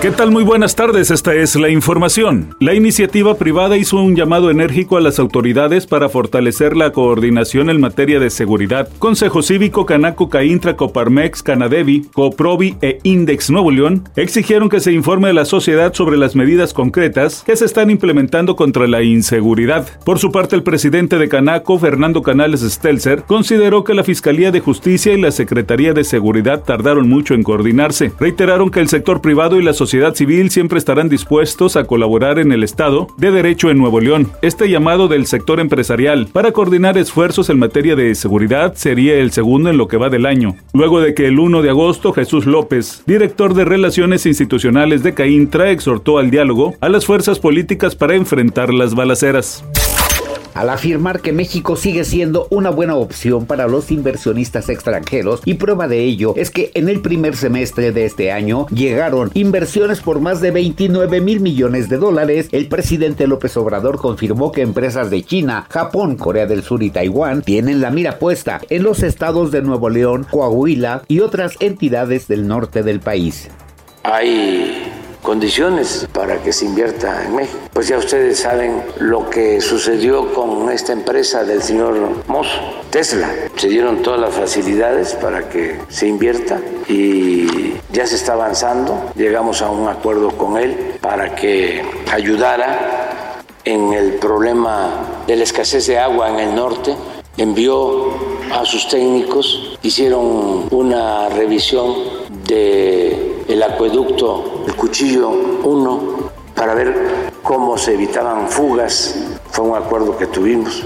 ¿Qué tal? Muy buenas tardes, esta es la información. La iniciativa privada hizo un llamado enérgico a las autoridades para fortalecer la coordinación en materia de seguridad. Consejo Cívico, Canaco, Caintra, Coparmex, Canadevi, Coprovi e Index Nuevo León exigieron que se informe a la sociedad sobre las medidas concretas que se están implementando contra la inseguridad. Por su parte, el presidente de Canaco, Fernando Canales Stelzer, consideró que la Fiscalía de Justicia y la Secretaría de Seguridad tardaron mucho en coordinarse. Reiteraron que el sector privado y la sociedad sociedad civil siempre estarán dispuestos a colaborar en el Estado de Derecho en Nuevo León. Este llamado del sector empresarial para coordinar esfuerzos en materia de seguridad sería el segundo en lo que va del año, luego de que el 1 de agosto Jesús López, director de Relaciones Institucionales de CAINTRA, exhortó al diálogo a las fuerzas políticas para enfrentar las balaceras al afirmar que México sigue siendo una buena opción para los inversionistas extranjeros y prueba de ello es que en el primer semestre de este año llegaron inversiones por más de 29 mil millones de dólares. El presidente López Obrador confirmó que empresas de China, Japón, Corea del Sur y Taiwán tienen la mira puesta en los estados de Nuevo León, Coahuila y otras entidades del norte del país. Hay condiciones para que se invierta en México. Pues ya ustedes saben lo que sucedió con esta empresa del señor Moss, Tesla. Se dieron todas las facilidades para que se invierta y ya se está avanzando. Llegamos a un acuerdo con él para que ayudara en el problema de la escasez de agua en el norte. Envió a sus técnicos, hicieron una revisión de el acueducto, el cuchillo 1, para ver cómo se evitaban fugas. Fue un acuerdo que tuvimos.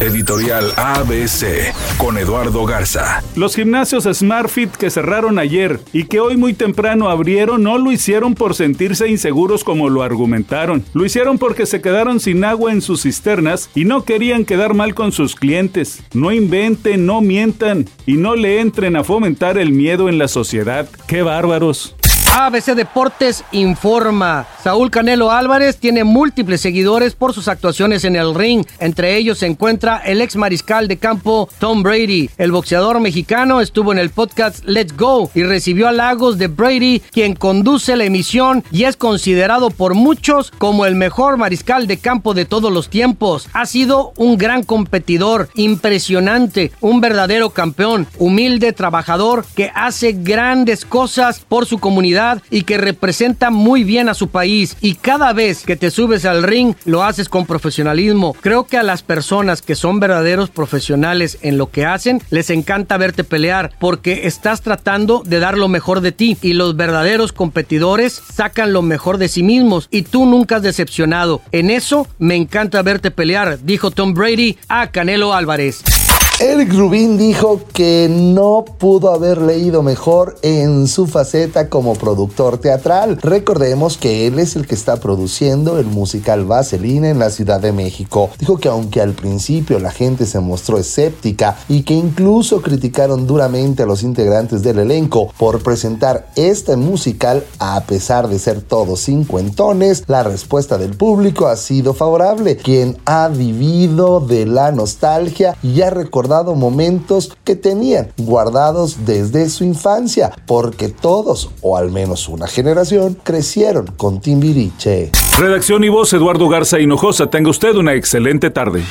Editorial ABC con Eduardo Garza. Los gimnasios SmartFit que cerraron ayer y que hoy muy temprano abrieron no lo hicieron por sentirse inseguros como lo argumentaron. Lo hicieron porque se quedaron sin agua en sus cisternas y no querían quedar mal con sus clientes. No inventen, no mientan y no le entren a fomentar el miedo en la sociedad. ¡Qué bárbaros! ABC Deportes informa. Saúl Canelo Álvarez tiene múltiples seguidores por sus actuaciones en el ring. Entre ellos se encuentra el ex mariscal de campo Tom Brady. El boxeador mexicano estuvo en el podcast Let's Go y recibió halagos de Brady, quien conduce la emisión y es considerado por muchos como el mejor mariscal de campo de todos los tiempos. Ha sido un gran competidor, impresionante, un verdadero campeón, humilde, trabajador que hace grandes cosas por su comunidad y que representa muy bien a su país y cada vez que te subes al ring lo haces con profesionalismo. Creo que a las personas que son verdaderos profesionales en lo que hacen les encanta verte pelear porque estás tratando de dar lo mejor de ti y los verdaderos competidores sacan lo mejor de sí mismos y tú nunca has decepcionado. En eso me encanta verte pelear, dijo Tom Brady a Canelo Álvarez. Eric Rubin dijo que no pudo haber leído mejor en su faceta como productor teatral. Recordemos que él es el que está produciendo el musical Vaselina en la Ciudad de México. Dijo que aunque al principio la gente se mostró escéptica y que incluso criticaron duramente a los integrantes del elenco por presentar este musical a pesar de ser todos cincuentones, la respuesta del público ha sido favorable, quien ha vivido de la nostalgia y ha recordado momentos que tenían guardados desde su infancia, porque todos, o al menos una generación, crecieron con Timbiriche. Redacción y voz Eduardo Garza Hinojosa. Tenga usted una excelente tarde.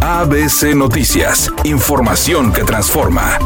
ABC Noticias, información que transforma.